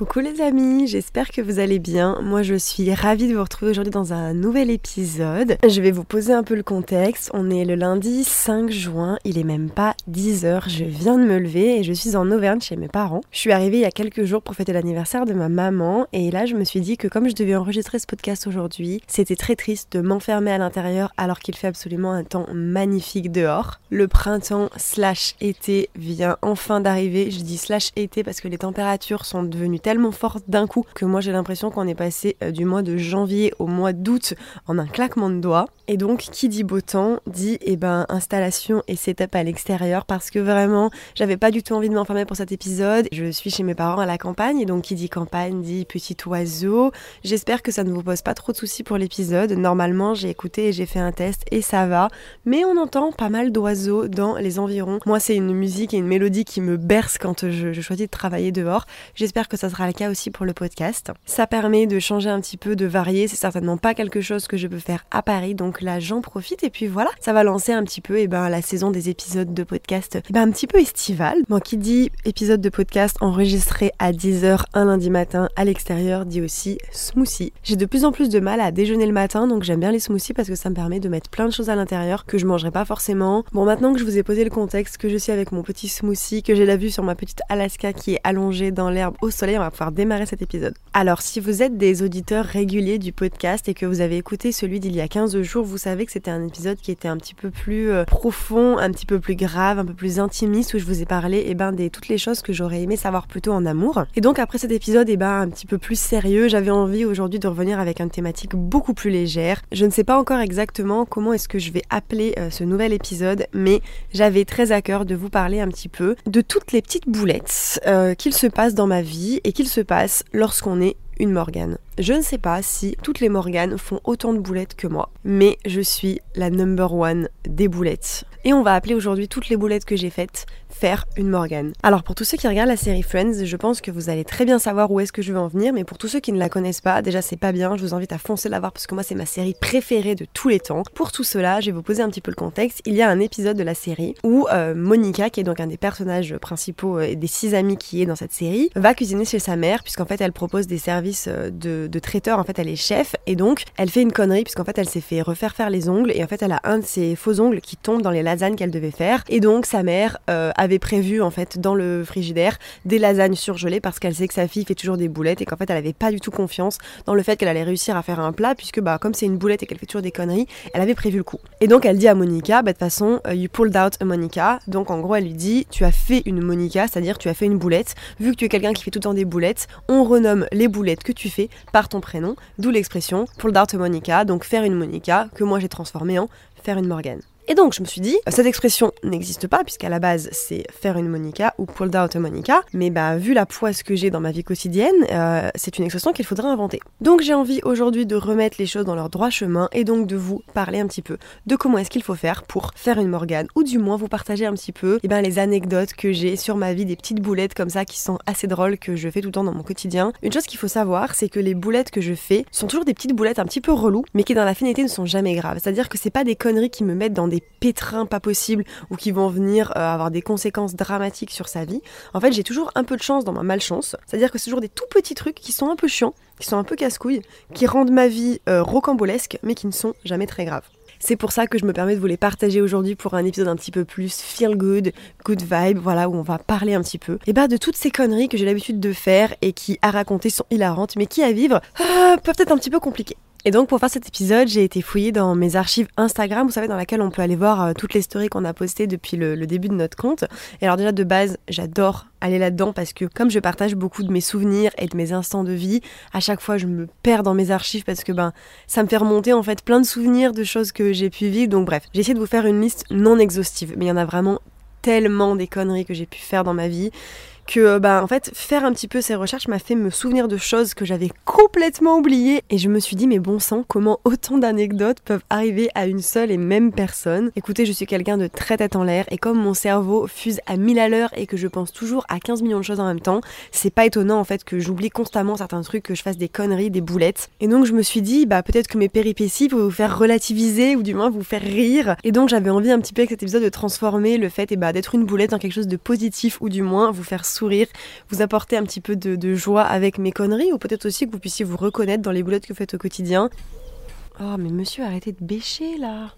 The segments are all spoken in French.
Coucou les amis, j'espère que vous allez bien. Moi je suis ravie de vous retrouver aujourd'hui dans un nouvel épisode. Je vais vous poser un peu le contexte. On est le lundi 5 juin, il est même pas 10h, je viens de me lever et je suis en Auvergne chez mes parents. Je suis arrivée il y a quelques jours pour fêter l'anniversaire de ma maman et là je me suis dit que comme je devais enregistrer ce podcast aujourd'hui, c'était très triste de m'enfermer à l'intérieur alors qu'il fait absolument un temps magnifique dehors. Le printemps slash été vient enfin d'arriver. Je dis slash été parce que les températures sont devenues tellement forte d'un coup que moi j'ai l'impression qu'on est passé euh, du mois de janvier au mois d'août en un claquement de doigts. Et donc qui dit beau temps dit eh ben installation et setup à l'extérieur parce que vraiment j'avais pas du tout envie de m'enfermer pour cet épisode. Je suis chez mes parents à la campagne et donc qui dit campagne dit petit oiseau. J'espère que ça ne vous pose pas trop de soucis pour l'épisode. Normalement j'ai écouté et j'ai fait un test et ça va. Mais on entend pas mal d'oiseaux dans les environs. Moi c'est une musique et une mélodie qui me berce quand je, je choisis de travailler dehors. J'espère que ça sera le cas aussi pour le podcast. Ça permet de changer un petit peu, de varier. C'est certainement pas quelque chose que je peux faire à Paris, donc là j'en profite. Et puis voilà, ça va lancer un petit peu et ben, la saison des épisodes de podcast eh ben, un petit peu estival. Moi qui dit épisode de podcast enregistré à 10h un lundi matin à l'extérieur dit aussi smoothie. J'ai de plus en plus de mal à déjeuner le matin, donc j'aime bien les smoothies parce que ça me permet de mettre plein de choses à l'intérieur que je mangerai pas forcément. Bon, maintenant que je vous ai posé le contexte, que je suis avec mon petit smoothie, que j'ai la vue sur ma petite Alaska qui est allongée dans l'herbe au soleil, on va pouvoir démarrer cet épisode. Alors, si vous êtes des auditeurs réguliers du podcast et que vous avez écouté celui d'il y a 15 jours, vous savez que c'était un épisode qui était un petit peu plus euh, profond, un petit peu plus grave, un peu plus intimiste, où je vous ai parlé eh ben, des toutes les choses que j'aurais aimé savoir plutôt en amour. Et donc, après cet épisode eh ben, un petit peu plus sérieux, j'avais envie aujourd'hui de revenir avec une thématique beaucoup plus légère. Je ne sais pas encore exactement comment est-ce que je vais appeler euh, ce nouvel épisode, mais j'avais très à cœur de vous parler un petit peu de toutes les petites boulettes euh, qu'il se passe dans ma vie et qu'il se passe lorsqu'on est une Morgane. Je ne sais pas si toutes les Morganes font autant de boulettes que moi, mais je suis la number one des boulettes. Et on va appeler aujourd'hui toutes les boulettes que j'ai faites faire une Morgane. Alors pour tous ceux qui regardent la série Friends, je pense que vous allez très bien savoir où est-ce que je veux en venir, mais pour tous ceux qui ne la connaissent pas, déjà c'est pas bien, je vous invite à foncer la voir parce que moi c'est ma série préférée de tous les temps. Pour tout cela, je vais vous poser un petit peu le contexte. Il y a un épisode de la série où euh, Monica, qui est donc un des personnages principaux euh, et des six amis qui est dans cette série, va cuisiner chez sa mère puisqu'en fait elle propose des services euh, de, de traiteur, en fait elle est chef et donc elle fait une connerie puisqu'en fait elle s'est fait refaire faire les ongles et en fait elle a un de ses faux ongles qui tombe dans les lasagnes qu'elle devait faire et donc sa mère euh, avait prévu en fait dans le frigidaire des lasagnes surgelées parce qu'elle sait que sa fille fait toujours des boulettes et qu'en fait elle avait pas du tout confiance dans le fait qu'elle allait réussir à faire un plat puisque bah comme c'est une boulette et qu'elle fait toujours des conneries, elle avait prévu le coup. Et donc elle dit à Monica, bah de toute façon, euh, you pulled out a Monica. Donc en gros elle lui dit, tu as fait une Monica, c'est-à-dire tu as fait une boulette. Vu que tu es quelqu'un qui fait tout le temps des boulettes, on renomme les boulettes que tu fais par ton prénom, d'où l'expression pulled out a Monica, donc faire une Monica que moi j'ai transformé en faire une Morgane. Et donc je me suis dit, cette expression n'existe pas puisqu'à la base c'est faire une Monica ou pulled out a Monica, mais bah vu la poisse que j'ai dans ma vie quotidienne, euh, c'est une expression qu'il faudrait inventer. Donc j'ai envie aujourd'hui de remettre les choses dans leur droit chemin et donc de vous parler un petit peu de comment est-ce qu'il faut faire pour faire une Morgane ou du moins vous partager un petit peu eh ben, les anecdotes que j'ai sur ma vie, des petites boulettes comme ça qui sont assez drôles que je fais tout le temps dans mon quotidien. Une chose qu'il faut savoir, c'est que les boulettes que je fais sont toujours des petites boulettes un petit peu reloues, mais qui dans la finalité ne sont jamais graves. C'est-à-dire que c'est pas des conneries qui me mettent dans des pétrins pas possibles ou qui vont venir euh, avoir des conséquences dramatiques sur sa vie. En fait, j'ai toujours un peu de chance dans ma malchance. C'est-à-dire que c'est toujours des tout petits trucs qui sont un peu chiants, qui sont un peu casse-couilles, qui rendent ma vie euh, rocambolesque, mais qui ne sont jamais très graves. C'est pour ça que je me permets de vous les partager aujourd'hui pour un épisode un petit peu plus feel good, good vibe, voilà, où on va parler un petit peu et bah, de toutes ces conneries que j'ai l'habitude de faire et qui, à raconter, sont hilarantes, mais qui, à vivre, ah, peuvent être un petit peu compliquées. Et donc pour faire cet épisode, j'ai été fouiller dans mes archives Instagram, vous savez, dans laquelle on peut aller voir euh, toutes les stories qu'on a postées depuis le, le, début de notre compte. Et alors déjà de base, j'adore aller là-dedans parce que comme je partage beaucoup de mes souvenirs et de mes instants de vie, à chaque fois je me perds dans mes archives parce que ben ça me fait remonter en fait plein de souvenirs de choses que j'ai pu vivre. Donc bref, j'ai essayé de vous faire une liste non exhaustive, mais il y en a vraiment tellement des conneries que j'ai pu faire dans ma vie que bah en fait faire un petit peu ces recherches m'a fait me souvenir de choses que j'avais complètement oubliées et je me suis dit mais bon sang comment autant d'anecdotes peuvent arriver à une seule et même personne? Écoutez, je suis quelqu'un de très tête en l'air et comme mon cerveau fuse à 1000 à l'heure et que je pense toujours à 15 millions de choses en même temps, c'est pas étonnant en fait que j'oublie constamment certains trucs, que je fasse des conneries, des boulettes. Et donc je me suis dit bah peut-être que mes péripéties vont vous faire relativiser ou du moins vous faire rire. Et donc j'avais envie un petit peu avec cet épisode de transformer le fait et eh bah, d'être une boulette en quelque chose de positif ou du moins vous faire sourire, vous apporter un petit peu de, joie avec mes conneries ou peut-être aussi que vous puissiez vous reconnaître dans les boulettes que vous faites au quotidien. Oh mais monsieur arrêtez de bêcher là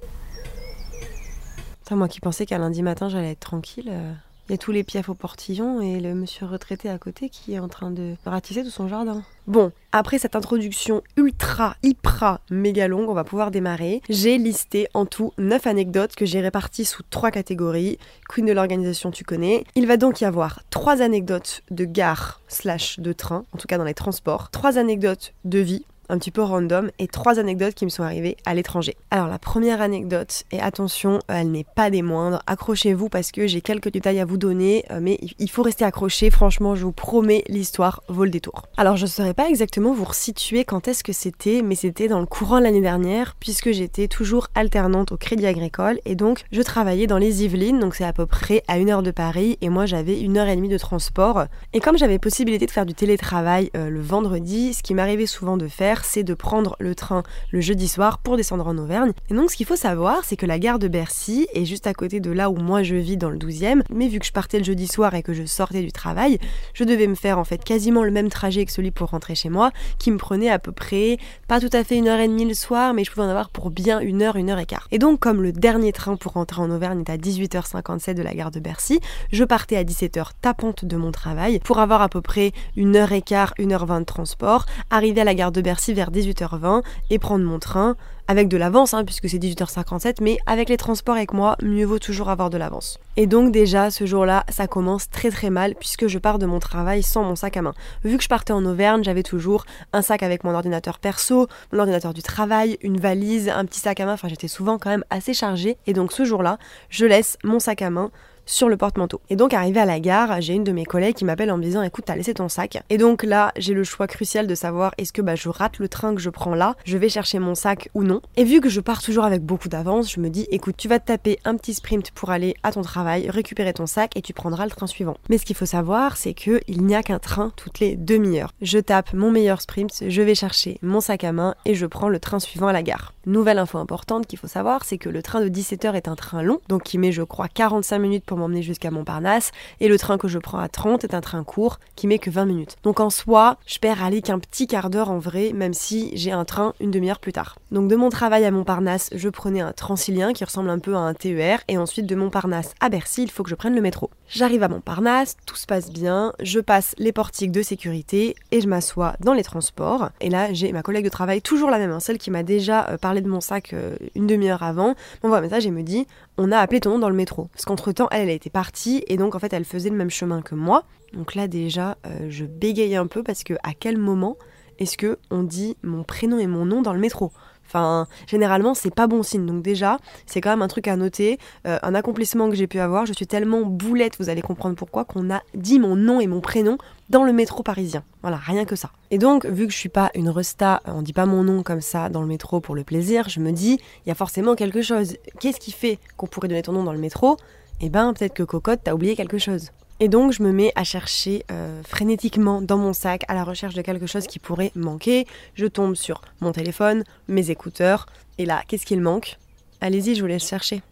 moi qui pensais qu'à lundi matin j'allais être tranquille. Euh. Tous les piafs au portillon et le monsieur retraité à côté qui est en train de ratisser tout son jardin. Bon, après cette introduction ultra, hyper, méga longue, on va pouvoir démarrer. J'ai listé en tout 9 anecdotes que j'ai réparties sous 3 catégories. Queen de l'organisation, tu connais. Il va donc y avoir 3 anecdotes de gare slash de train, en tout cas dans les transports. 3 anecdotes de vie, un petit peu random et trois anecdotes qui me sont arrivées à l'étranger. Alors la première anecdote, et attention, elle n'est pas des moindres, accrochez-vous parce que j'ai quelques détails à vous donner, euh, mais il faut rester accroché, franchement je vous promets, l'histoire vaut le détour. Alors je ne saurais pas exactement vous resituer quand est-ce que c'était, mais c'était dans le courant l'année dernière, puisque j'étais toujours alternante au Crédit Agricole, et donc je travaillais dans les Yvelines, donc c'est à peu près à une heure de Paris, et moi j'avais une heure et demie de transport. Et comme j'avais possibilité de faire du télétravail euh, le vendredi, ce qui m'arrivait souvent de faire, c'est de prendre le train le jeudi soir pour descendre en Auvergne. Et donc ce qu'il faut savoir, c'est que la gare de Bercy est juste à côté de là où moi je vis dans le 12e, mais vu que je partais le jeudi soir et que je sortais du travail, je devais me faire en fait quasiment le même trajet que celui pour rentrer chez moi, qui me prenait à peu près, pas tout à fait une heure et demie le soir, mais je pouvais en avoir pour bien une heure, une heure et quart. Et donc comme le dernier train pour rentrer en Auvergne est à 18h57 de la gare de Bercy, je partais à 17h tapante de mon travail pour avoir à peu près une heure et quart, une heure vingt de transport, arriver à la gare de Bercy vers 18h20 et prendre mon train avec de l'avance, hein, puisque c'est 18h57, mais avec les transports avec moi, mieux vaut toujours avoir de l'avance. Et donc déjà, ce jour-là, ça commence très très mal, puisque je pars de mon travail sans mon sac à main. Vu que je partais en Auvergne, j'avais toujours un sac avec mon ordinateur perso, mon ordinateur du travail, une valise, un petit sac à main, enfin j'étais souvent quand même assez chargée, et donc ce jour-là, je laisse mon sac à main sur le porte-manteau. Et donc arrivé à la gare, j'ai une de mes collègues qui m'appelle en me disant écoute, t'as laissé ton sac. Et donc là, j'ai le choix crucial de savoir est-ce que bah, je rate le train que je prends là, je vais chercher mon sac ou non? Et vu que je pars toujours avec beaucoup d'avance, je me dis écoute, tu vas te taper un petit sprint pour aller à ton travail, récupérer ton sac et tu prendras le train suivant. Mais ce qu'il faut savoir, c'est que il n'y a qu'un train toutes les demi-heures. Je tape mon meilleur sprint, je vais chercher mon sac à main et je prends le train suivant à la gare. Nouvelle info importante qu'il faut savoir, c'est que le train de 17h est un train long, donc qui met je crois 45 minutes pour m'emmener jusqu'à Montparnasse, et le train que je prends à 30 est un train court qui met que 20 minutes. Donc en soi, je perds aller qu'un petit quart d'heure en vrai, même si j'ai un train une demi-heure plus tard. Donc de mon travail à Montparnasse, je prenais un transilien qui ressemble un peu à un TER, et ensuite de Montparnasse à Bercy, il faut que je prenne le métro. J'arrive à Montparnasse, tout se passe bien, je passe les portiques de sécurité et je m'assois dans les transports. Et là, j'ai ma collègue de travail, toujours la même, hein, celle qui m'a déjà euh, parlé de mon sac euh, une demi-heure avant, m'envoie un message et me dit on a appelé ton nom dans le métro. Parce qu'entre temps, elle, elle était partie et donc en fait, elle faisait le même chemin que moi. Donc là, déjà, euh, je bégayais un peu parce que à quel moment est-ce que on dit mon prénom et mon nom dans le métro? Enfin, généralement, c'est pas bon signe. Donc déjà, c'est quand même un truc à noter, euh, un accomplissement que j'ai pu avoir. Je suis tellement boulette, vous allez comprendre pourquoi, qu'on a dit mon nom et mon prénom dans le métro parisien. Voilà, rien que ça. Et donc, vu que je suis pas une resta, on dit pas mon nom comme ça dans le métro pour le plaisir, je me dis, il y a forcément quelque chose. Qu'est-ce qui fait qu'on pourrait donner ton nom dans le métro? Eh ben, peut-être que Cocotte, t'as oublié quelque chose. Et donc je me mets à chercher euh, frénétiquement dans mon sac à la recherche de quelque chose qui pourrait manquer. Je tombe sur mon téléphone, mes écouteurs. Et là, qu'est-ce qu'il manque? Allez-y, je vous laisse chercher.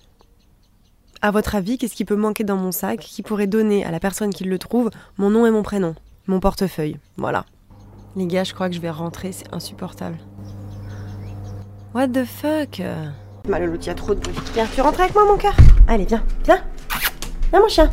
À votre avis, qu'est-ce qui peut manquer dans mon sac qui pourrait donner à la personne qui le trouve mon nom et mon prénom? Mon portefeuille. Voilà. Les gars, je crois que je vais rentrer, c'est insupportable. What the fuck? Mal il y a trop de bruit. Viens, tu rentres avec moi, mon cœur Allez, viens, viens. Viens, mon chien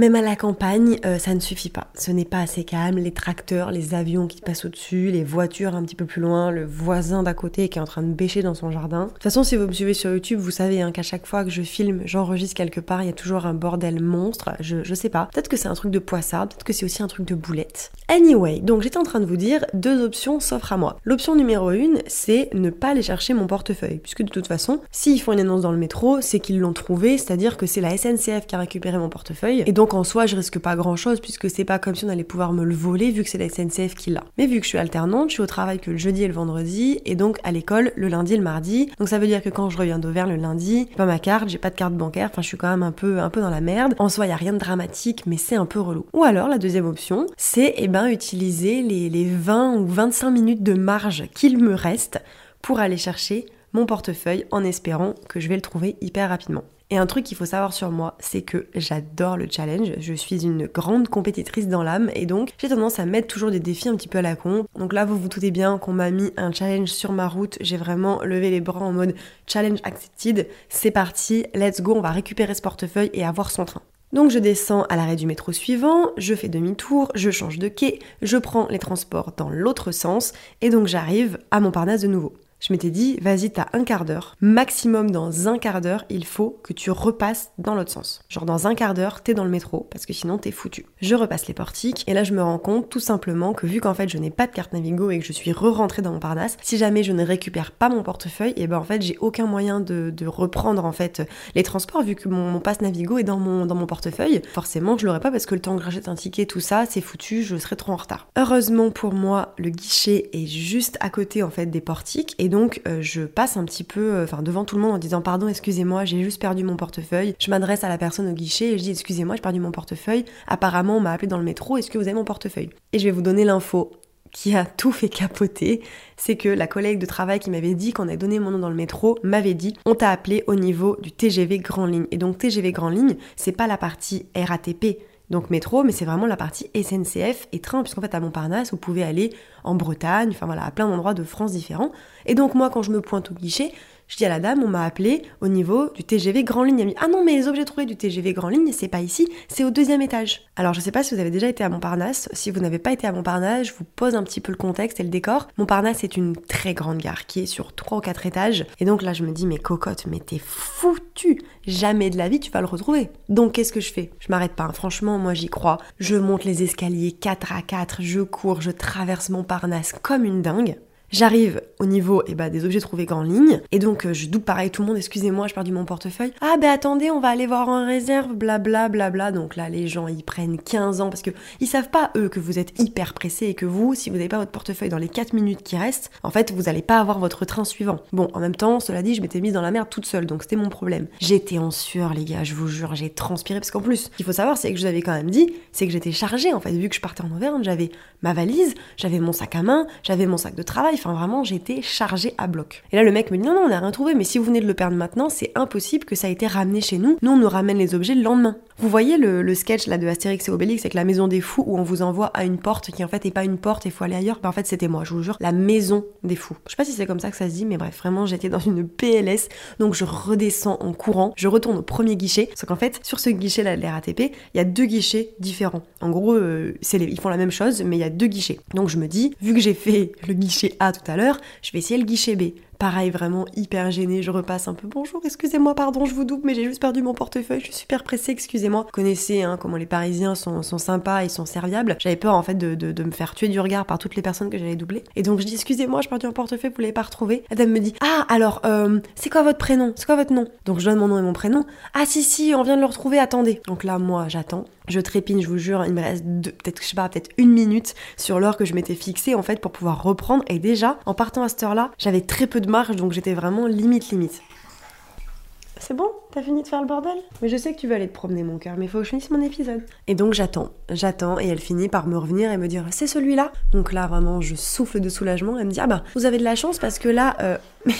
même à la campagne, euh, ça ne suffit pas. Ce n'est pas assez calme. Les tracteurs, les avions qui passent au-dessus, les voitures un petit peu plus loin, le voisin d'à côté qui est en train de bêcher dans son jardin. De toute façon, si vous me suivez sur YouTube, vous savez hein, qu'à chaque fois que je filme, j'enregistre quelque part, il y a toujours un bordel monstre. Je, je sais pas. Peut-être que c'est un truc de poissard, peut-être que c'est aussi un truc de boulette. Anyway, donc j'étais en train de vous dire, deux options s'offrent à moi. L'option numéro une, c'est ne pas aller chercher mon portefeuille. Puisque de toute façon, s'ils font une annonce dans le métro, c'est qu'ils l'ont trouvé, c'est-à-dire que c'est la SNCF qui a récupéré mon portefeuille. Et donc Donc en soi, je risque pas grand chose puisque c'est pas comme si on allait pouvoir me le voler vu que c'est la SNCF qui l'a. Mais vu que je suis alternante, je suis au travail que le jeudi et le vendredi et donc à l'école le lundi et le mardi. Donc ça veut dire que quand je reviens d'Auvergne le lundi, pas ma carte, j'ai pas de carte bancaire, enfin je suis quand même un peu un peu dans la merde. En soi, il y a rien de dramatique, mais c'est un peu relou. Ou alors la deuxième option, c'est eh ben utiliser les, les 20 ou 25 minutes de marge qu'il me reste pour aller chercher mon portefeuille en espérant que je vais le trouver hyper rapidement. Et un truc qu'il faut savoir sur moi, c'est que j'adore le challenge. Je suis une grande compétitrice dans l'âme et donc j'ai tendance à mettre toujours des défis un petit peu à la con. Donc là, vous vous doutez bien qu'on m'a mis un challenge sur ma route. J'ai vraiment levé les bras en mode challenge accepted. C'est parti, let's go, on va récupérer ce portefeuille et avoir son train. Donc je descends à l'arrêt du métro suivant, je fais demi-tour, je change de quai, je prends les transports dans l'autre sens et donc j'arrive à Montparnasse de nouveau je m'étais dit, vas-y, t'as un quart d'heure. Maximum dans un quart d'heure, il faut que tu repasses dans l'autre sens. Genre dans un quart d'heure, t'es dans le métro, parce que sinon t'es foutu. Je repasse les portiques, et là je me rends compte tout simplement que vu qu'en fait je n'ai pas de carte Navigo et que je suis re-rentrée dans mon Parnasse, si jamais je ne récupère pas mon portefeuille, et ben en fait j'ai aucun moyen de, reprendre en fait les transports vu que mon, passe Navigo est dans mon, dans mon portefeuille. Forcément je l'aurai pas parce que le temps que j'achète un ticket, tout ça, c'est foutu, je serai trop en retard. Heureusement pour moi, le guichet est juste à côté en fait des portiques, et donc euh, je passe un petit peu euh, devant tout le monde en disant pardon, excusez-moi, j'ai juste perdu mon portefeuille. Je m'adresse à la personne au guichet et je dis excusez-moi, j'ai perdu mon portefeuille. Apparemment, on m'a appelé dans le métro, est-ce que vous avez mon portefeuille? Et je vais vous donner l'info qui a tout fait capoter, c'est que la collègue de travail qui m'avait dit qu'on avait donné mon nom dans le métro m'avait dit on t'a appelé au niveau du TGV Grand Ligne. Et donc TGV Grand Ligne, c'est pas la partie RATP, donc métro, mais c'est vraiment la partie SNCF et train, puisqu'en fait à Montparnasse, vous pouvez aller en Bretagne, enfin voilà, à plein d'endroits de France différents. Et donc moi, quand je me pointe au guichet, je dis à la dame, on m'a appelé au niveau du TGV Grand Ligne. Elle me dit, ah non, mais les objets trouvés du TGV Grand Ligne, c'est pas ici, c'est au deuxième étage. Alors je sais pas si vous avez déjà été à Montparnasse. Si vous n'avez pas été à Montparnasse, je vous pose un petit peu le contexte et le décor. Montparnasse est une très grande gare qui est sur trois ou quatre étages. Et donc là, je me dis, mais cocotte, mais t'es foutu. Jamais de la vie tu vas le retrouver. Donc qu'est-ce que je fais? Je m'arrête pas. Franchement, moi j'y crois. Je monte les escaliers 4 à 4, je cours, je traverse Montparnasse comme une dingue. J'arrive au niveau eh ben, des objets trouvés en ligne, et donc euh, je double pareil tout le monde, excusez-moi, j'ai perdu mon portefeuille. Ah ben attendez, on va aller voir en réserve, blabla, blabla. Donc là, les gens, ils prennent 15 ans, parce que ils savent pas, eux, que vous êtes hyper pressé, et que vous, si vous n'avez pas votre portefeuille dans les 4 minutes qui restent, en fait, vous allez pas avoir votre train suivant. Bon, en même temps, cela dit, je m'étais mise dans la merde toute seule, donc c'était mon problème. J'étais en sueur, les gars, je vous jure, j'ai transpiré, parce qu'en plus, ce qu'il faut savoir, c'est que je vous avais quand même dit, c'est que j'étais chargée, en fait, vu que je partais en Auvergne, j'avais ma valise, j'avais mon sac à main, j'avais mon sac de travail, enfin vraiment, j'étais chargé à bloc. Et là, le mec me dit non, non, on n'a rien trouvé, mais si vous venez de le perdre maintenant, c'est impossible que ça ait été ramené chez nous. Nous, on nous ramène les objets le lendemain. Vous voyez le, sketch là de Astérix et Obélix avec la maison des fous où on vous envoie à une porte qui en fait est pas une porte et faut aller ailleurs? Ben, en fait, c'était moi, je vous jure, la maison des fous. Je sais pas si c'est comme ça que ça se dit, mais bref, vraiment, j'étais dans une PLS. Donc, je redescends en courant, je retourne au premier guichet. Sauf qu'en fait, sur ce guichet là de la RATP, il y a deux guichets différents. En gros, euh, ils font la même chose, mais il y a deux guichets. Donc, je me dis, vu que j'ai fait le guichet A tout à l'heure, je vais essayer le guichet B. Pareil, vraiment hyper gêné, je repasse un peu bonjour, excusez-moi, pardon, je vous double, mais j'ai juste perdu mon portefeuille, je suis super pressée, excusez-moi. Vous connaissez hein, comment les Parisiens sont, sympas, ils sont serviables. J'avais peur en fait de, me faire tuer du regard par toutes les personnes que j'allais doubler. Et donc je dis excusez-moi, j'ai perdu mon portefeuille, vous l'avez pas retrouvé. La me dit ah alors euh, c'est quoi votre prénom? C'est quoi votre nom? Donc je donne mon nom et mon prénom. Ah si si, on vient de le retrouver, attendez. Donc là moi j'attends. Je trépigne, je vous jure, il me reste peut-être, je sais pas, peut-être une minute sur l'heure que je m'étais fixée en fait pour pouvoir reprendre. Et déjà, en partant à cette heure-là, j'avais très peu de donc j'étais vraiment limite limite. C'est bon? T'as fini de faire le bordel? Mais je sais que tu veux aller te promener, mon cœur, mais faut que je finisse mon épisode. Et donc j'attends, j'attends, et elle finit par me revenir et me dire c'est celui-là? Donc là, vraiment, je souffle de soulagement. Elle me dit ah bah, vous avez de la chance parce que là. Euh...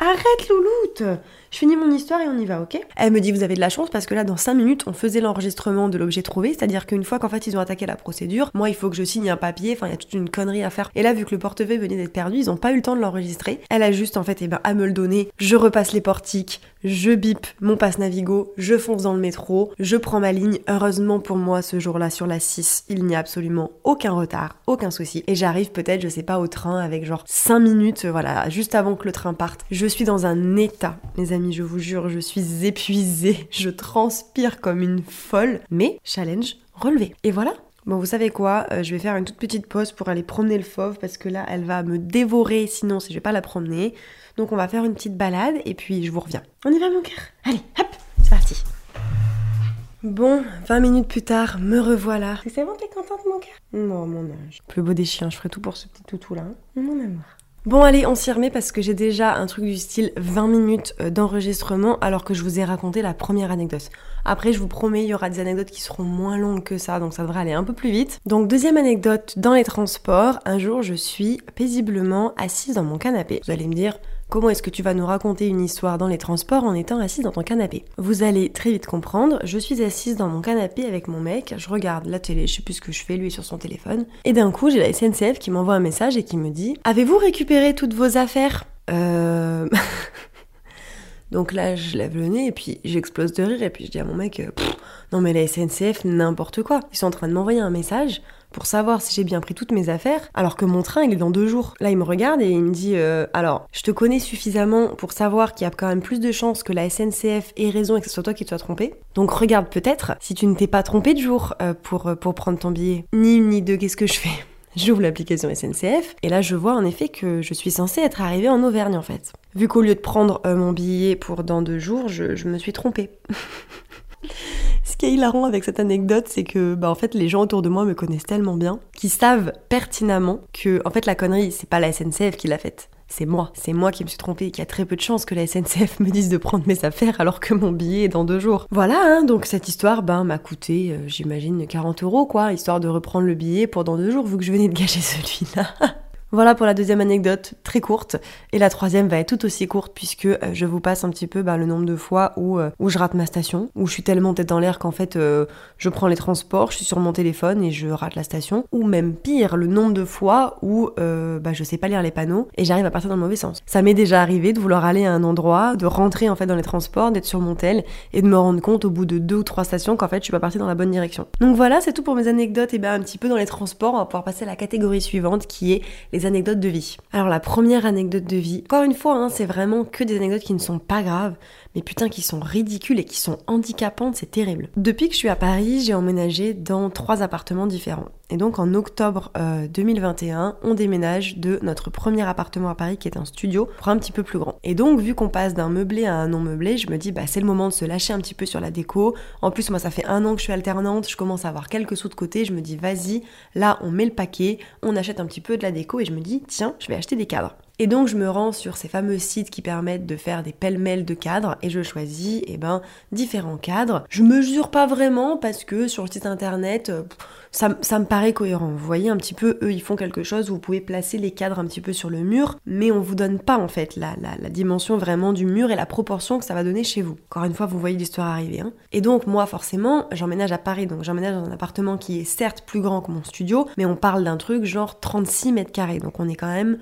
Arrête, louloute je finis mon histoire et on y va, ok? Elle me dit vous avez de la chance parce que là dans 5 minutes on faisait l'enregistrement de l'objet trouvé, c'est-à-dire qu'une fois qu'en fait ils ont attaqué la procédure, moi il faut que je signe un papier, enfin il y a toute une connerie à faire. Et là vu que le portefeuille venait d'être perdu, ils ont pas eu le temps de l'enregistrer. Elle a juste en fait eh ben, à me le donner, je repasse les portiques, je bip mon passe Navigo, je fonce dans le métro, je prends ma ligne. Heureusement pour moi ce jour-là sur la 6, il n'y a absolument aucun retard, aucun souci. Et j'arrive peut-être, je sais pas, au train avec genre 5 minutes, voilà, juste avant que le train parte. Je suis dans un état, mes amis, je vous jure, je suis épuisée, je transpire comme une folle, mais challenge relevé. Et voilà, Bon, vous savez quoi euh, Je vais faire une toute petite pause pour aller promener le fauve parce que là, elle va me dévorer sinon si je vais pas la promener. Donc, on va faire une petite balade et puis je vous reviens. On y va, mon cœur? Allez, hop C'est parti Bon, 20 minutes plus tard, me revoilà. C'est bon, t'es contente, mon cœur? Non, mon âge. Plus beau des chiens, je ferai tout pour ce petit toutou là. Hein. mon amour. Bon allez, on s'y remet parce que j'ai déjà un truc du style 20 minutes euh, d'enregistrement alors que je vous ai raconté la première anecdote. Après, je vous promets, il y aura des anecdotes qui seront moins longues que ça, donc ça devrait aller un peu plus vite. Donc deuxième anecdote, dans les transports, un jour je suis paisiblement assise dans mon canapé. Vous allez me dire, Comment est-ce que tu vas nous raconter une histoire dans les transports en étant assise dans ton canapé Vous allez très vite comprendre, je suis assise dans mon canapé avec mon mec, je regarde la télé, je sais plus ce que je fais, lui sur son téléphone, et d'un coup j'ai la SNCF qui m'envoie un message et qui me dit Avez-vous récupéré toutes vos affaires? Euh... Donc là, je lève le nez et puis j'explose de rire et puis je dis à mon mec, euh, non mais la SNCF, n'importe quoi. Ils sont en train de m'envoyer un message pour savoir si j'ai bien pris toutes mes affaires, alors que mon train il est dans deux jours. Là il me regarde et il me dit euh, alors je te connais suffisamment pour savoir qu'il y a quand même plus de chances que la SNCF ait raison et que ce soit toi qui te sois trompé. Donc regarde peut-être si tu ne t'es pas trompé de jour euh, pour, pour prendre ton billet. Ni une ni deux, qu'est-ce que je fais? J'ouvre l'application SNCF et là je vois en effet que je suis censée être arrivée en Auvergne en fait. Vu qu'au lieu de prendre euh, mon billet pour dans deux jours, je me suis trompée. Ce qui est hilarant avec cette anecdote, c'est que bah, en fait, les gens autour de moi me connaissent tellement bien qu'ils savent pertinemment que en fait la connerie, c'est pas la SNCF qui l'a faite c'est moi. C'est moi qui me suis trompée et qu'il y a très peu de chances que la SNCF me dise de prendre mes affaires alors que mon billet est dans deux jours. Voilà, hein, donc cette histoire ben, m'a coûté, euh, j'imagine, 40 euros, quoi, histoire de reprendre le billet pour dans deux jours, vu que je venais de gâcher celui-là. Voilà pour la deuxième anecdote, très courte. Et la troisième va être tout aussi courte puisque euh, je vous passe un petit peu bah, le nombre de fois où, euh, où je rate ma station, où je suis tellement tête dans l'air qu'en fait euh, je prends les transports, je suis sur mon téléphone et je rate la station. Ou même pire, le nombre de fois où bah, je sais pas lire les panneaux et j'arrive à partir dans le mauvais sens. Ça m'est déjà arrivé de vouloir aller à un endroit, de rentrer en fait dans les transports, d'être sur mon tel et de me rendre compte au bout de deux ou trois stations qu'en fait je suis pas partie dans la bonne direction. Donc voilà, c'est tout pour mes anecdotes et ben un petit peu dans les transports. On va pouvoir passer à la catégorie suivante qui est les anecdotes de vie. Alors la première anecdote de vie, encore une fois, hein, c'est vraiment que des anecdotes qui ne sont pas graves, mais putain qui sont ridicules et qui sont handicapantes, c'est terrible. Depuis que je suis à Paris, j'ai emménagé dans trois appartements différents. Et donc en octobre 2021, euh, on déménage de notre premier appartement à Paris qui est un studio pour un petit peu plus grand. Et donc vu qu'on passe d'un meublé à un non meublé, je me dis bah c'est le moment de se lâcher un petit peu sur la déco. En plus moi ça fait un an que je suis alternante, je commence à avoir quelques sous de côté, je me dis vas-y, là on met le paquet, on achète un petit peu de la déco et je me dis tiens je vais acheter des cadres. Et donc je me rends sur ces fameux sites qui permettent de faire des pêle-mêles de cadres et je choisis eh ben, différents cadres. Je mesure pas vraiment parce que sur le site internet, euh, ça, me paraît cohérent. Vous voyez un petit peu, eux ils font quelque chose, vous pouvez placer les cadres un petit peu sur le mur, mais on vous donne pas en fait la, la, dimension vraiment du mur et la proportion que ça va donner chez vous. Encore une fois, vous voyez l'histoire arriver. Hein. Et donc moi forcément, j'emménage à Paris, donc j'emménage dans un appartement qui est certes plus grand que mon studio, mais on parle d'un truc genre 36 mètres carrés, donc on est quand même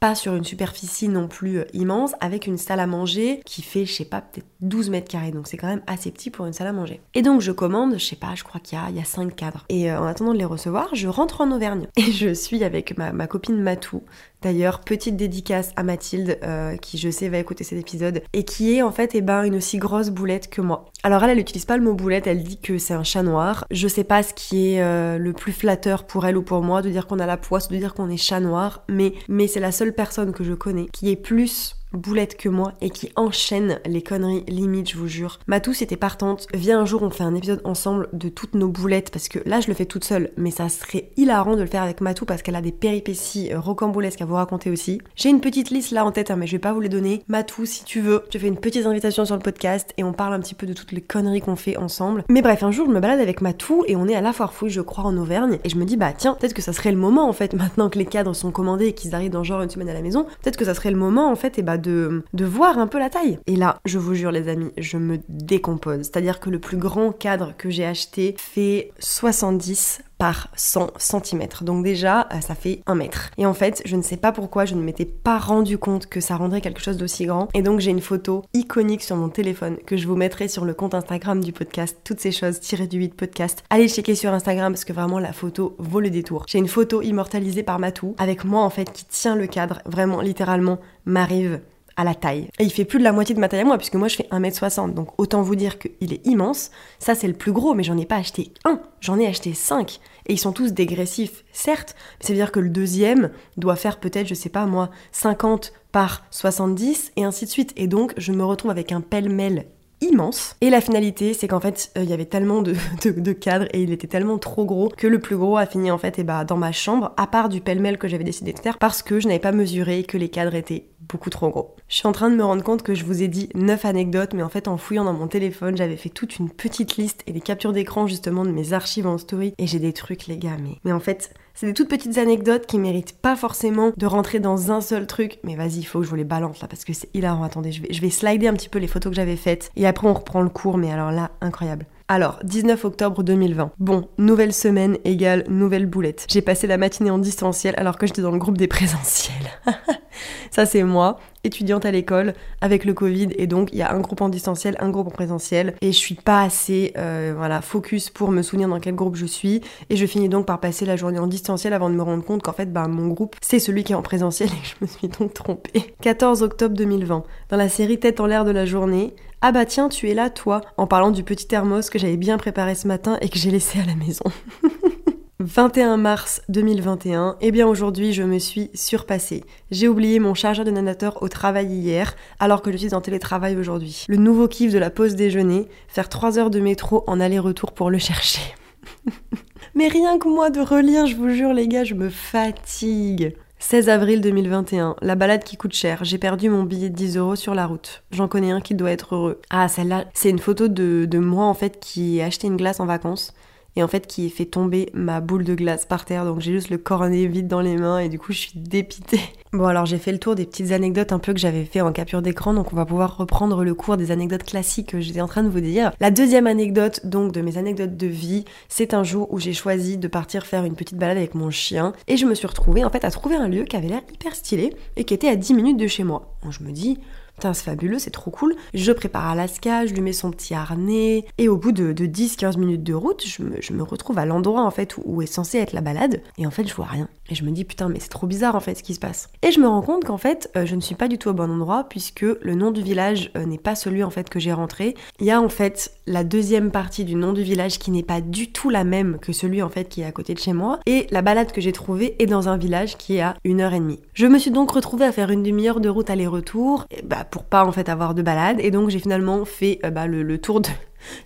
pas sur une superficie non plus euh, immense, avec une salle à manger qui fait, je sais pas, peut-être 12 mètres carrés, donc c'est quand même assez petit pour une salle à manger. Et donc je commande, je sais pas, je crois qu'il y a, il y a 5 cadres. Et euh, en attendant de les recevoir, je rentre en Auvergne. Et je suis avec ma, ma copine Matou, D'ailleurs, petite dédicace à Mathilde, euh, qui je sais va écouter cet épisode, et qui est en fait eh ben, une aussi grosse boulette que moi. Alors elle, elle n'utilise pas le mot boulette, elle dit que c'est un chat noir. Je sais pas ce qui est le plus flatteur pour elle ou pour moi, de dire qu'on a la poisse, de dire qu'on est chat noir, mais, mais c'est la seule personne que je connais qui est plus boulette que moi et qui enchaîne les conneries limite, je vous jure. Matou, était partante. Viens un jour, on fait un épisode ensemble de toutes nos boulettes parce que là, je le fais toute seule, mais ça serait hilarant de le faire avec Matou parce qu'elle a des péripéties euh, rocambolesques à vous raconter aussi. J'ai une petite liste là en tête, hein, mais je vais pas vous les donner. Matou, si tu veux, je fais une petite invitation sur le podcast et on parle un petit peu de toutes les conneries qu'on fait ensemble. Mais bref, un jour, je me balade avec Matou et on est à la foire fouille, je crois, en Auvergne, et je me dis, bah tiens, peut-être que ça serait le moment en fait, maintenant que les cadres sont commandés et qu'ils arrivent dans genre une semaine à la maison, peut-être que ça serait le moment en fait, et bah de, voir un peu la taille. Et là, je vous jure les amis, je me décompose. C'est-à-dire que le plus grand cadre que j'ai acheté fait 70 par 100 cm. Donc déjà, euh, ça fait 1 mètre. Et en fait, je ne sais pas pourquoi, je ne m'étais pas rendu compte que ça rendrait quelque chose d'aussi grand. Et donc j'ai une photo iconique sur mon téléphone que je vous mettrai sur le compte Instagram du podcast. Toutes ces choses tirées du 8 podcast. Allez checker sur Instagram parce que vraiment la photo vaut le détour. J'ai une photo immortalisée par Matou avec moi en fait qui tient le cadre. Vraiment, littéralement, m'arrive à la taille. Et il fait plus de la moitié de ma taille à moi, puisque moi je fais 1m60, donc autant vous dire qu'il est immense. Ça c'est le plus gros, mais j'en ai pas acheté un, j'en ai acheté 5. Et ils sont tous dégressifs, certes, mais ça veut dire que le deuxième doit faire peut-être, je sais pas moi, 50 par 70 et ainsi de suite. Et donc je me retrouve avec un pêle-mêle immense. Et la finalité, c'est qu'en fait, euh, il y avait tellement de, cadres et il était tellement trop gros que le plus gros a fini en fait et bah, dans ma chambre, à part du pêle-mêle que j'avais décidé de faire parce que je n'avais pas mesuré que les cadres étaient beaucoup trop gros. Je suis en train de me rendre compte que je vous ai dit 9 anecdotes, mais en fait en fouillant dans mon téléphone, j'avais fait toute une petite liste et des captures d'écran justement de mes archives en story et j'ai des trucs les gars, mais, mais en fait c'est des toutes petites anecdotes qui méritent pas forcément de rentrer dans un seul truc. Mais vas-y, il faut que je vous les balance là parce que c'est hilarant. Attendez, je vais, je vais slider un petit peu les photos que j'avais faites et après on reprend le cours. Mais alors là, incroyable. Alors, 19 octobre 2020. Bon, nouvelle semaine égale nouvelle boulette. J'ai passé la matinée en distanciel alors que j'étais dans le groupe des présentiels. Ça, c'est moi, étudiante à l'école, avec le Covid, et donc il y a un groupe en distanciel, un groupe en présentiel, et je suis pas assez, euh, voilà, focus pour me souvenir dans quel groupe je suis, et je finis donc par passer la journée en distanciel avant de me rendre compte qu'en fait, bah, mon groupe, c'est celui qui est en présentiel, et je me suis donc trompée. 14 octobre 2020. Dans la série Tête en l'air de la journée, ah bah tiens, tu es là, toi, en parlant du petit thermos que j'avais bien préparé ce matin et que j'ai laissé à la maison. 21 mars 2021, eh bien aujourd'hui je me suis surpassée. J'ai oublié mon chargeur de nanateur au travail hier, alors que je suis en télétravail aujourd'hui. Le nouveau kiff de la pause déjeuner, faire 3 heures de métro en aller-retour pour le chercher. Mais rien que moi de relire, je vous jure les gars, je me fatigue. 16 avril 2021, la balade qui coûte cher. J'ai perdu mon billet de 10 euros sur la route. J'en connais un qui doit être heureux. Ah, celle-là, c'est une photo de, de moi en fait qui acheté une glace en vacances et en fait qui fait tomber ma boule de glace par terre. Donc j'ai juste le cornet vide dans les mains et du coup je suis dépitée. Bon alors j'ai fait le tour des petites anecdotes un peu que j'avais fait en capture d'écran, donc on va pouvoir reprendre le cours des anecdotes classiques que j'étais en train de vous dire. La deuxième anecdote donc de mes anecdotes de vie, c'est un jour où j'ai choisi de partir faire une petite balade avec mon chien et je me suis retrouvée en fait à trouver un lieu qui avait l'air hyper stylé et qui était à 10 minutes de chez moi. Je me dis Putain, c'est fabuleux, c'est trop cool. Je prépare Alaska, je lui mets son petit harnais, et au bout de, 10-15 minutes de route, je me, retrouve à l'endroit en fait où, est censé être la balade, et en fait je vois rien. Et je me dis putain, mais c'est trop bizarre en fait ce qui se passe. Et je me rends compte qu'en fait, euh, je ne suis pas du tout au bon endroit, puisque le nom du village euh, n'est pas celui en fait que j'ai rentré. Il y a en fait la deuxième partie du nom du village qui n'est pas du tout la même que celui en fait qui est à côté de chez moi, et la balade que j'ai trouvée est dans un village qui est à une heure et demie. Je me suis donc retrouvée à faire une demi-heure de route aller-retour, bah, pour pas en fait avoir de balade et donc j'ai finalement fait euh, bah, le, tour de,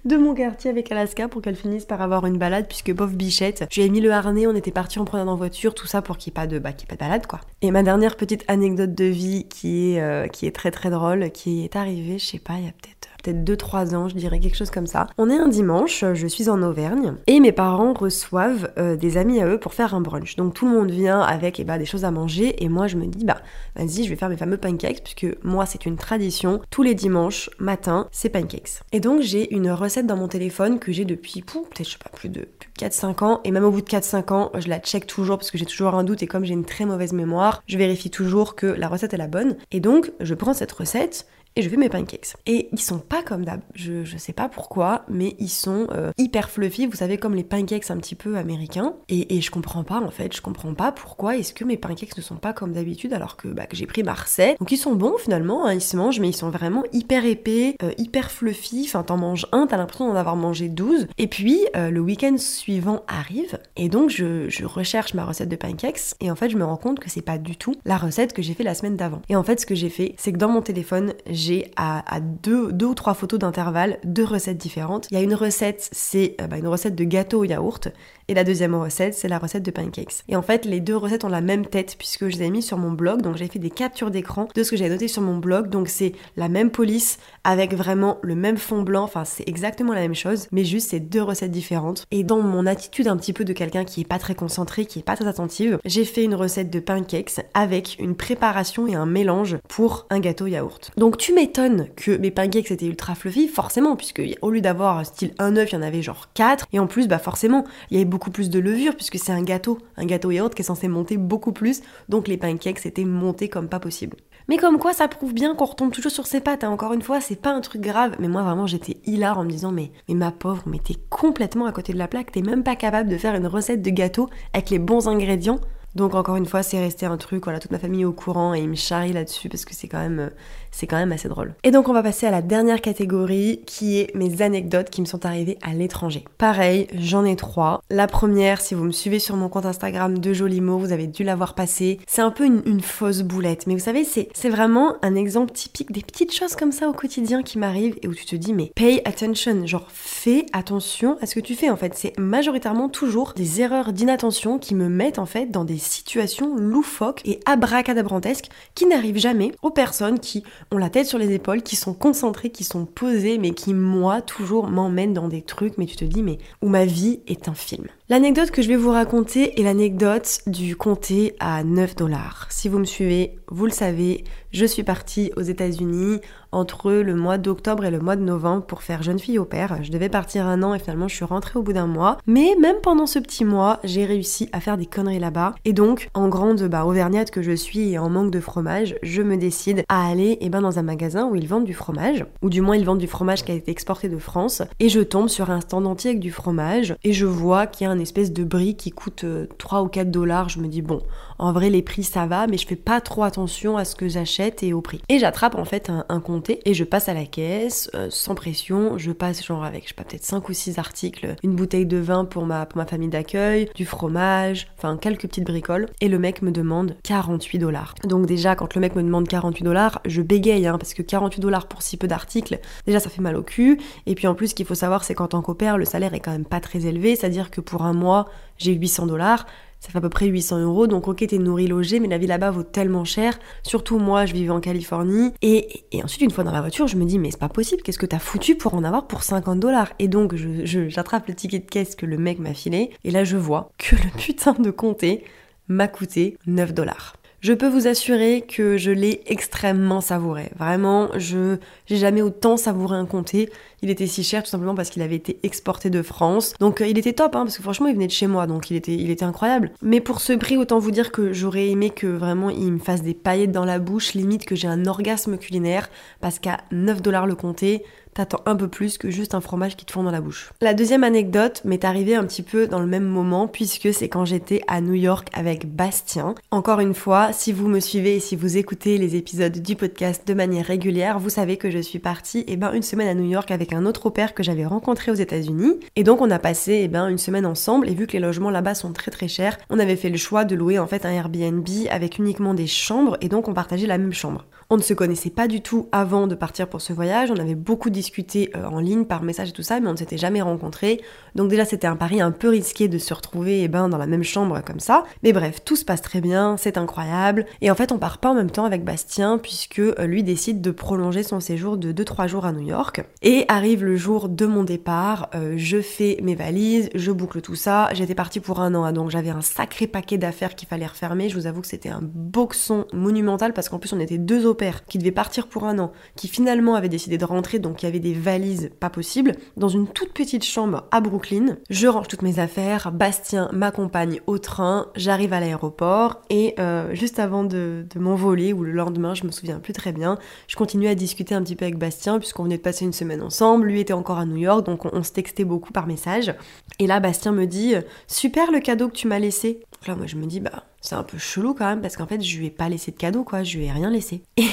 de mon quartier avec Alaska pour qu'elle finisse par avoir une balade puisque pauvre bichette, je lui ai mis le harnais, on était parti en prenant en voiture, tout ça pour qu'il n'y ait pas de bah, pas de balade quoi. Et ma dernière petite anecdote de vie qui est euh, qui est très très drôle, qui est arrivée, je sais pas, il y a peut-être peut-être 2-3 ans, je dirais quelque chose comme ça. On est un dimanche, je suis en Auvergne, et mes parents reçoivent euh, des amis à eux pour faire un brunch. Donc tout le monde vient avec eh ben, des choses à manger, et moi je me dis, bah vas-y, je vais faire mes fameux pancakes, puisque moi c'est une tradition, tous les dimanches matin, c'est pancakes. Et donc j'ai une recette dans mon téléphone que j'ai depuis, peut-être je sais pas, plus de 4-5 ans, et même au bout de 4-5 ans, je la check toujours parce que j'ai toujours un doute, et comme j'ai une très mauvaise mémoire, je vérifie toujours que la recette est la bonne. Et donc je prends cette recette, et je fais mes pancakes. Et ils sont pas comme d'hab, je, je sais pas pourquoi, mais ils sont euh, hyper fluffy, vous savez, comme les pancakes un petit peu américains. Et, et, je comprends pas en fait, je comprends pas pourquoi est-ce que mes pancakes ne sont pas comme d'habitude alors que, bah, que j'ai pris Marseille. Donc ils sont bons finalement, hein, ils se mangent, mais ils sont vraiment hyper épais, euh, hyper fluffy. Enfin, t'en manges un, t'as l'impression d'en avoir mangé 12. Et puis euh, le week-end suivant arrive, et donc je, je recherche ma recette de pancakes, et en fait je me rends compte que c'est pas du tout la recette que j'ai fait la semaine d'avant. Et en fait, ce que j'ai fait, c'est que dans mon téléphone, j'ai à, deux, ou trois photos d'intervalle deux recettes différentes. Il y a une recette, c'est euh, bah, une recette de gâteau au yaourt, et la deuxième recette, c'est la recette de pancakes. Et en fait, les deux recettes ont la même tête puisque je les ai mis sur mon blog, donc j'ai fait des captures d'écran de ce que j'ai noté sur mon blog. Donc c'est la même police avec vraiment le même fond blanc, enfin c'est exactement la même chose, mais juste c'est deux recettes différentes. Et dans mon attitude un petit peu de quelqu'un qui est pas très concentré, qui est pas très attentive, j'ai fait une recette de pancakes avec une préparation et un mélange pour un gâteau yaourt. Donc tu m'étonnes que mes pancakes étaient ultra fluffy, forcément, puisque au lieu d'avoir style un œuf, il y en avait genre 4. Et en plus, bah forcément, il y avait beaucoup plus de levure, puisque c'est un gâteau, un gâteau yaourt qui est censé monter beaucoup plus. Donc les pancakes étaient montés comme pas possible. Mais comme quoi, ça prouve bien qu'on retombe toujours sur ses pattes. Hein. Encore une fois, c'est pas un truc grave. Mais moi, vraiment, j'étais hilar en me disant, mais, ma pauvre, mais t'es complètement à côté de la plaque. T'es même pas capable de faire une recette de gâteau avec les bons ingrédients. Donc encore une fois, c'est resté un truc, voilà, toute ma famille est au courant et ils me charrient là-dessus parce que c'est quand même c'est quand même assez drôle. Et donc on va passer à la dernière catégorie qui est mes anecdotes qui me sont arrivées à l'étranger. Pareil, j'en ai trois. La première, si vous me suivez sur mon compte Instagram de Jolis mots, vous avez dû l'avoir passé. C'est un peu une, fausse boulette, mais vous savez, c'est vraiment un exemple typique des petites choses comme ça au quotidien qui m'arrivent et où tu te dis mais pay attention, genre fais attention à ce que tu fais en fait. C'est majoritairement toujours des erreurs d'inattention qui me mettent en fait dans des situations loufoques et abracadabrantesques qui n'arrivent jamais aux personnes qui ont la tête sur les épaules, qui sont concentrées, qui sont posées, mais qui, moi, toujours m'emmènent dans des trucs, mais tu te dis, mais où ma vie est un film. L'anecdote que je vais vous raconter est l'anecdote du comté à 9 dollars. Si vous me suivez, vous le savez, je suis partie aux États-Unis entre le mois d'octobre et le mois de novembre pour faire jeune fille au père. Je devais partir un an et finalement je suis rentrée au bout d'un mois. Mais même pendant ce petit mois, j'ai réussi à faire des conneries là-bas. Et donc, en grande bah, auvergnate que je suis et en manque de fromage, je me décide à aller eh ben, dans un magasin où ils vendent du fromage. Ou du moins ils vendent du fromage qui a été exporté de France. Et je tombe sur un stand entier avec du fromage et je vois qu'il y a un espèce de brie qui coûte 3 euh, ou 4 dollars. Je me dis bon, en vrai les prix ça va, mais je fais pas trop attention à ce que j'achète et au prix. Et j'attrape en fait un, comté et je passe à la caisse euh, sans pression. Je passe genre avec, je sais pas, peut-être 5 ou 6 articles, une bouteille de vin pour ma, pour ma famille d'accueil, du fromage, enfin quelques petites bricoles. Et le mec me demande 48 dollars. Donc déjà quand le mec me demande 48 dollars, je bégaye hein, parce que 48 dollars pour si peu d'articles, déjà ça fait mal au cul. Et puis en plus ce qu'il faut savoir c'est qu'en tant qu'opère, le salaire est quand même pas très élevé, c'est-à-dire que pour un mois j'ai 800 dollars ça fait à peu près 800 euros. Donc ok, t'es nourri, logé, mais la vie là-bas vaut tellement cher. Surtout moi, je vivais en Californie. Et, ensuite, une fois dans la voiture, je me dis, mais c'est pas possible, qu'est-ce que t'as foutu pour en avoir pour 50 dollars? Et donc, j'attrape le ticket de caisse que le mec m'a filé. Et là, je vois que le putain de comté m'a coûté 9 dollars. Je peux vous assurer que je l'ai extrêmement savouré. Vraiment, je j'ai jamais autant savouré un comté. Il était si cher tout simplement parce qu'il avait été exporté de France. Donc euh, il était top, hein, parce que franchement il venait de chez moi, donc il était, il était incroyable. Mais pour ce prix, autant vous dire que j'aurais aimé que vraiment il me fasse des paillettes dans la bouche, limite que j'ai un orgasme culinaire, parce qu'à 9 dollars le comté, t'attends un peu plus que juste un fromage qui te fond dans la bouche. La deuxième anecdote m'est arrivée un petit peu dans le même moment puisque c'est quand j'étais à New York avec Bastien. Encore une fois, si vous me suivez et si vous écoutez les épisodes du podcast de manière régulière, vous savez que je suis partie eh ben, une semaine à New York avec un autre père que j'avais rencontré aux États-Unis. Et donc on a passé eh ben, une semaine ensemble et vu que les logements là-bas sont très très chers, on avait fait le choix de louer en fait un Airbnb avec uniquement des chambres et donc on partageait la même chambre. On ne se connaissait pas du tout avant de partir pour ce voyage, on avait beaucoup discuté euh, en ligne, par message et tout ça, mais on ne s'était jamais rencontrés. Donc déjà c'était un pari un peu risqué de se retrouver eh ben, dans la même chambre comme ça. Mais bref, tout se passe très bien, c'est incroyable. Et en fait on part pas en même temps avec Bastien puisque euh, lui décide de prolonger son séjour de 2-3 jours à New York. Et arrive le jour de mon départ, euh, je fais mes valises, je boucle tout ça. J'étais partie pour un an, hein, donc j'avais un sacré paquet d'affaires qu'il fallait refermer. Je vous avoue que c'était un boxon monumental parce qu'en plus on était deux opérations qui devait partir pour un an, qui finalement avait décidé de rentrer, donc il y avait des valises pas possibles, dans une toute petite chambre à Brooklyn. Je range toutes mes affaires, Bastien m'accompagne au train, j'arrive à l'aéroport et euh, juste avant de, m'envoler, ou le lendemain, je me souviens plus très bien, je continue à discuter un petit peu avec Bastien puisqu'on venait de passer une semaine ensemble, lui était encore à New York, donc on, se textait beaucoup par message. Et là, Bastien me dit Super le cadeau que tu m'as laissé. là, moi, je me dis Bah, c'est un peu chelou quand même parce qu'en fait je lui ai pas laissé de cadeau quoi, je lui ai rien laissé. Et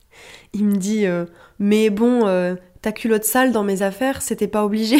il me dit euh, mais bon euh, ta culotte sale dans mes affaires c'était pas obligé.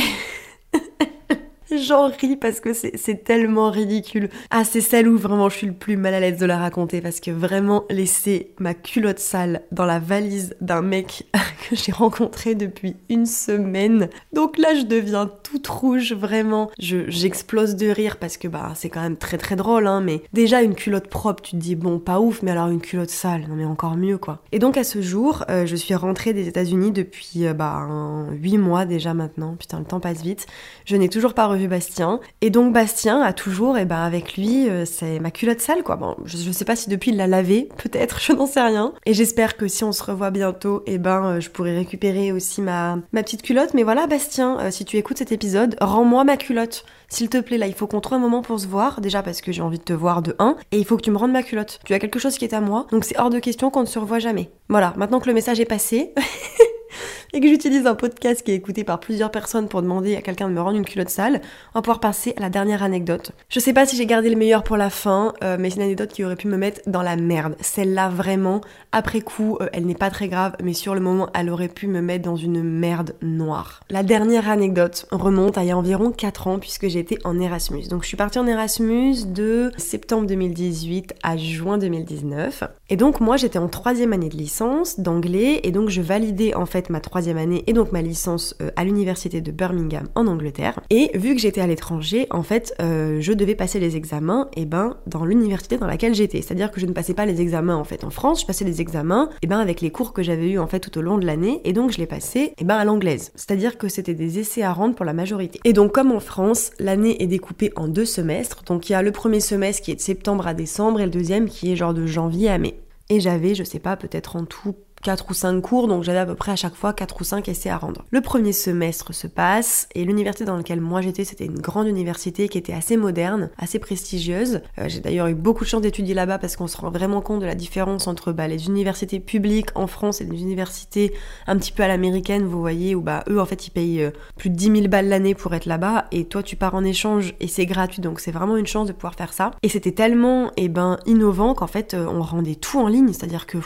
J'en ris parce que c'est tellement ridicule. Ah, c'est celle où vraiment je suis le plus mal à l'aise de la raconter parce que vraiment laisser ma culotte sale dans la valise d'un mec que j'ai rencontré depuis une semaine. Donc là, je deviens toute rouge, vraiment. J'explose de rire parce que bah c'est quand même très très drôle, hein. Mais déjà une culotte propre, tu te dis bon, pas ouf, mais alors une culotte sale, non mais encore mieux quoi. Et donc à ce jour, euh, je suis rentrée des États-Unis depuis euh, bah 8 mois déjà maintenant. Putain, le temps passe vite. Je n'ai toujours pas Bastien. Et donc Bastien a toujours, et ben avec lui, euh, c'est ma culotte sale quoi. Bon, je, sais pas si depuis il l'a lavé, peut-être, je n'en sais rien. Et j'espère que si on se revoit bientôt, et ben euh, je pourrai récupérer aussi ma, ma petite culotte. Mais voilà Bastien, euh, si tu écoutes cet épisode, rends-moi ma culotte. S'il te plaît, là, il faut qu'on trouve un moment pour se voir, déjà parce que j'ai envie de te voir de 1, et il faut que tu me rendes ma culotte. Tu as quelque chose qui est à moi, donc c'est hors de question qu'on ne se revoit jamais. Voilà, maintenant que le message est passé, et que j'utilise un podcast qui est écouté par plusieurs personnes pour demander à quelqu'un de me rendre une culotte sale, on va pouvoir passer à la dernière anecdote. Je sais pas si j'ai gardé le meilleur pour la fin, euh, mais c'est une anecdote qui aurait pu me mettre dans la merde. Celle-là, vraiment, après coup, euh, elle n'est pas très grave, mais sur le moment, elle aurait pu me mettre dans une merde noire. La dernière anecdote remonte à il y a environ 4 ans, puisque j'étais en Erasmus. Donc je suis partie en Erasmus de septembre 2018 à juin 2019. Et donc moi, j'étais en troisième année de licence d'anglais, et donc je validais en fait ma troisième année et donc ma licence euh, à l'université de Birmingham en Angleterre. Et vu que j'étais à l'étranger, en fait, euh, je devais passer les examens, et ben dans l'université dans laquelle j'étais. C'est-à-dire que je ne passais pas les examens en fait en France, je passais les examens, et ben avec les cours que j'avais eu en fait tout au long de l'année, et donc je les passais, et ben à l'anglaise. C'est-à-dire que c'était des essais à rendre pour la majorité. Et donc comme en France, l'année est découpée en deux semestres. Donc il y a le premier semestre qui est de septembre à décembre et le deuxième qui est genre de janvier à mai. Et j'avais, je sais pas, peut-être en tout 4 ou 5 cours, donc j'avais à peu près à chaque fois 4 ou 5 essais à rendre. Le premier semestre se passe, et l'université dans laquelle moi j'étais, c'était une grande université qui était assez moderne, assez prestigieuse. Euh, j'ai d'ailleurs eu beaucoup de chance d'étudier là-bas parce qu'on se rend vraiment compte de la différence entre bah, les universités publiques en France et les universités un petit peu à l'américaine, vous voyez, où bah eux en fait ils payent euh, plus de 10 000 balles l'année pour être là-bas, et toi tu pars en échange et c'est gratuit, donc c'est vraiment une chance de pouvoir faire ça. Et c'était tellement eh ben, innovant qu'en fait euh, on rendait tout en ligne, c'est-à-dire que...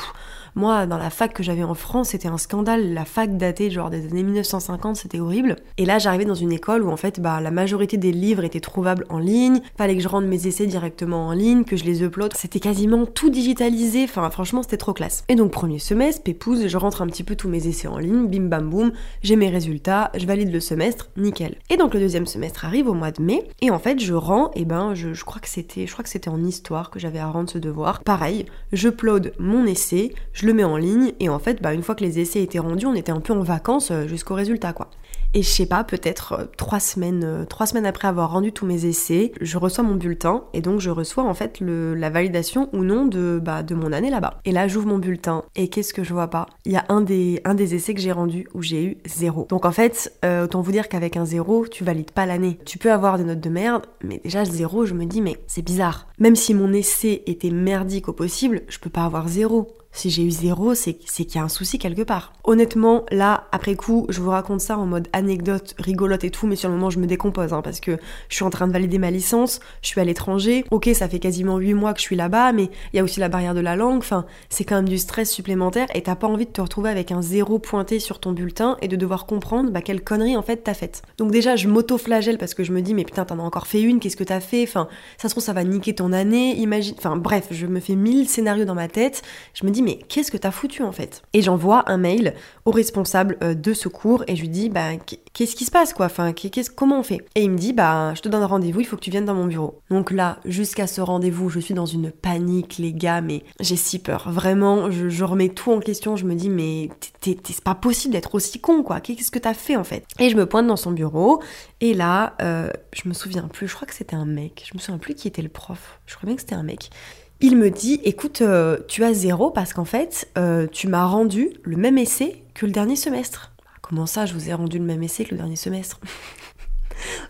Moi, dans la fac que j'avais en France, c'était un scandale. La fac datée genre des années 1950, c'était horrible. Et là, j'arrivais dans une école où en fait, bah, la majorité des livres étaient trouvables en ligne. Fallait que je rende mes essais directement en ligne, que je les upload. C'était quasiment tout digitalisé. Enfin, franchement, c'était trop classe. Et donc, premier semestre, pépouze, je rentre un petit peu tous mes essais en ligne. Bim bam boum, j'ai mes résultats, je valide le semestre, nickel. Et donc, le deuxième semestre arrive au mois de mai. Et en fait, je rends, et ben, je, crois que c'était, je crois que c'était en histoire que j'avais à rendre ce devoir. Pareil, je upload mon essai, le mets en ligne et en fait, bah, une fois que les essais étaient rendus, on était un peu en vacances euh, jusqu'au résultat, quoi. Et je sais pas, peut-être euh, trois semaines, euh, trois semaines après avoir rendu tous mes essais, je reçois mon bulletin et donc je reçois en fait la validation ou non de, bah, de mon année là-bas. Et là, j'ouvre mon bulletin et qu'est-ce que je vois pas? Il y a un des, un des essais que j'ai rendu où j'ai eu zéro. Donc en fait, autant vous dire qu'avec un zéro, tu valides pas l'année. Tu peux avoir des notes de merde, mais déjà zéro, je me dis mais c'est bizarre. Même si mon essai était merdique au possible, je peux pas avoir zéro. Si j'ai eu zéro, c'est qu'il y a un souci quelque part. Honnêtement, là, après coup, je vous raconte ça en mode anecdote, rigolote et tout, mais sur le moment, je me décompose, hein, parce que je suis en train de valider ma licence, je suis à l'étranger. Ok, ça fait quasiment 8 mois que je suis là-bas, mais il y a aussi la barrière de la langue. Enfin, c'est quand même du stress supplémentaire et t'as pas envie de te retrouver avec un zéro pointé sur ton bulletin et de devoir comprendre bah, quelle connerie en fait t'as faite. Donc déjà, je m'auto-flagelle parce que je me dis, mais putain, t'en as encore fait une, qu'est-ce que t'as fait? Enfin, ça se trouve, ça va niquer ton année, imagine. Enfin, bref, je me fais mille scénarios dans ma tête. Je me dis, mais qu'est-ce que t'as foutu en fait? Et j'envoie un mail au responsable euh, de secours et je lui dis, bah, qu'est-ce qui se passe quoi? Enfin, comment on fait? Et il me dit, bah, je te donne rendez-vous, il faut que tu viennes dans mon bureau. Donc là, jusqu'à ce rendez-vous, je suis dans une panique, les gars, mais j'ai si peur. Vraiment, je, remets tout en question, je me dis, mais c'est pas possible d'être aussi con quoi. Qu'est-ce que t'as fait en fait? Et je me pointe dans son bureau et là, euh, je me souviens plus, je crois que c'était un mec, je me souviens plus qui était le prof, je crois bien que c'était un mec il me dit écoute, euh, tu as zéro parce qu'en fait, euh, tu m'as rendu le même essai que le dernier semestre. Comment ça, je vous ai rendu le même essai que le dernier semestre?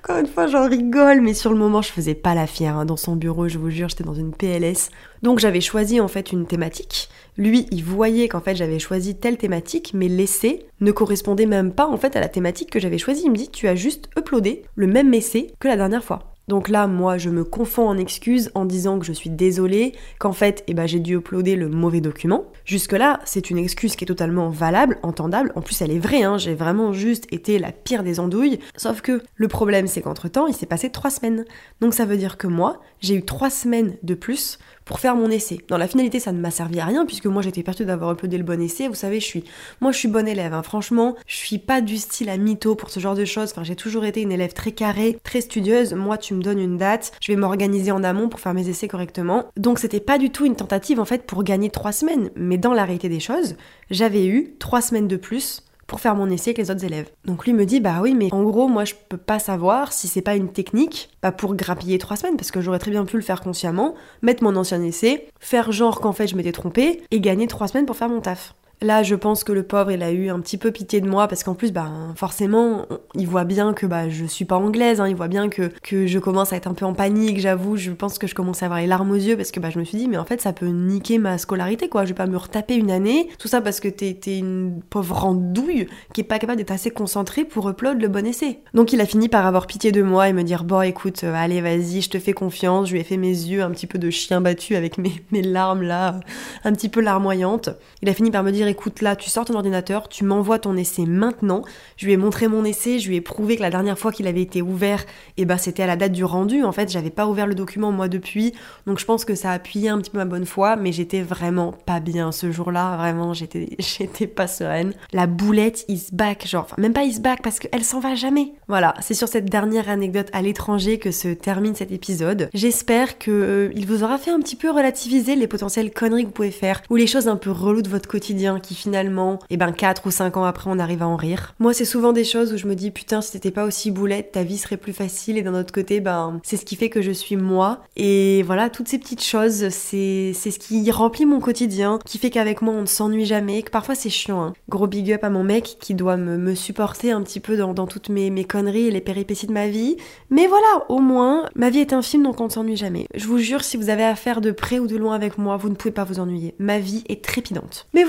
Encore une fois, j'en rigole, mais sur le moment, je faisais pas la fière. Hein. Dans son bureau, je vous jure, j'étais dans une PLS. Donc j'avais choisi en fait une thématique. Lui, il voyait qu'en fait j'avais choisi telle thématique, mais l'essai ne correspondait même pas en fait à la thématique que j'avais choisie. Il me dit, tu as juste uploadé le même essai que la dernière fois. Donc là, moi, je me confonds en excuses en disant que je suis désolée, qu'en fait, eh ben, j'ai dû uploader le mauvais document. Jusque-là, c'est une excuse qui est totalement valable, entendable. En plus, elle est vraie, hein, j'ai vraiment juste été la pire des andouilles. Sauf que le problème, c'est qu'entre-temps, il s'est passé trois semaines. Donc ça veut dire que moi, j'ai eu trois semaines de plus pour faire mon essai. Dans la finalité, ça ne m'a servi à rien puisque moi j'étais persuadée d'avoir uploadé le bon essai. Vous savez, je suis, moi je suis bonne élève. Hein. Franchement, je suis pas du style à mytho pour ce genre de choses. Enfin, j'ai toujours été une élève très carrée, très studieuse. Moi, tu me donnes une date, je vais m'organiser en amont pour faire mes essais correctement. Donc c'était pas du tout une tentative en fait pour gagner trois semaines. Mais dans la réalité des choses, j'avais eu trois semaines de plus pour faire mon essai avec les autres élèves. Donc lui me dit bah oui mais en gros moi je peux pas savoir si c'est pas une technique bah, pour grappiller trois semaines parce que j'aurais très bien pu le faire consciemment, mettre mon ancien essai, faire genre qu'en fait je m'étais trompée et gagner trois semaines pour faire mon taf. Là, je pense que le pauvre, il a eu un petit peu pitié de moi parce qu'en plus, bah, forcément, il voit bien que bah, je suis pas anglaise, hein, il voit bien que, que je commence à être un peu en panique, j'avoue, je pense que je commence à avoir les larmes aux yeux parce que bah, je me suis dit, mais en fait, ça peut niquer ma scolarité, quoi. Je vais pas me retaper une année, tout ça parce que t'es une pauvre andouille qui est pas capable d'être assez concentrée pour upload le bon essai. Donc, il a fini par avoir pitié de moi et me dire, bon, écoute, euh, allez, vas-y, je te fais confiance. Je lui ai fait mes yeux un petit peu de chien battu avec mes, mes larmes là, un petit peu larmoyantes. Il a fini par me dire, écoute, là, tu sors ton ordinateur, tu m'envoies ton essai maintenant. Je lui ai montré mon essai, je lui ai prouvé que la dernière fois qu'il avait été ouvert, eh ben, c'était à la date du rendu. En fait, j'avais pas ouvert le document moi depuis. Donc, je pense que ça a appuyé un petit peu ma bonne foi, mais j'étais vraiment pas bien ce jour-là. Vraiment, j'étais, j'étais pas sereine. La boulette is back, genre, enfin, même pas is back parce qu'elle s'en va jamais. Voilà, c'est sur cette dernière anecdote à l'étranger que se termine cet épisode. J'espère qu'il euh, vous aura fait un petit peu relativiser les potentielles conneries que vous pouvez faire ou les choses un peu reloues de votre quotidien qui finalement, et eh ben 4 ou 5 ans après, on arrive à en rire. Moi, c'est souvent des choses où je me dis putain, si t'étais pas aussi boulette, ta vie serait plus facile et d'un autre côté, ben c'est ce qui fait que je suis moi et voilà, toutes ces petites choses, c'est ce qui remplit mon quotidien, qui fait qu'avec moi on ne s'ennuie jamais, que parfois c'est chiant. Hein. Gros big up à mon mec qui doit me, me supporter un petit peu dans, dans toutes mes, mes conneries et les péripéties de ma vie. Mais voilà, au moins, ma vie est un film donc on ne s'ennuie jamais. Je vous jure, si vous avez affaire de près ou de loin avec moi, vous ne pouvez pas vous ennuyer. Ma vie est trépidante. Mais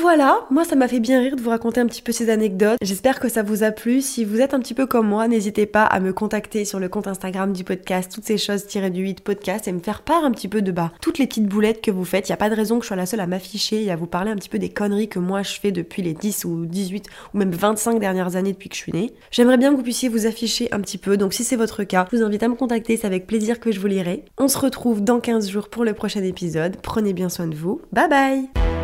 moi ça m'a fait bien rire de vous raconter un petit peu ces anecdotes. J'espère que ça vous a plu. Si vous êtes un petit peu comme moi, n'hésitez pas à me contacter sur le compte Instagram du podcast, toutes ces choses tirées du 8 podcast et me faire part un petit peu de bas. Toutes les petites boulettes que vous faites, il n'y a pas de raison que je sois la seule à m'afficher et à vous parler un petit peu des conneries que moi je fais depuis les 10 ou 18 ou même 25 dernières années depuis que je suis née. J'aimerais bien que vous puissiez vous afficher un petit peu, donc si c'est votre cas, je vous invite à me contacter, c'est avec plaisir que je vous lirai. On se retrouve dans 15 jours pour le prochain épisode. Prenez bien soin de vous. Bye bye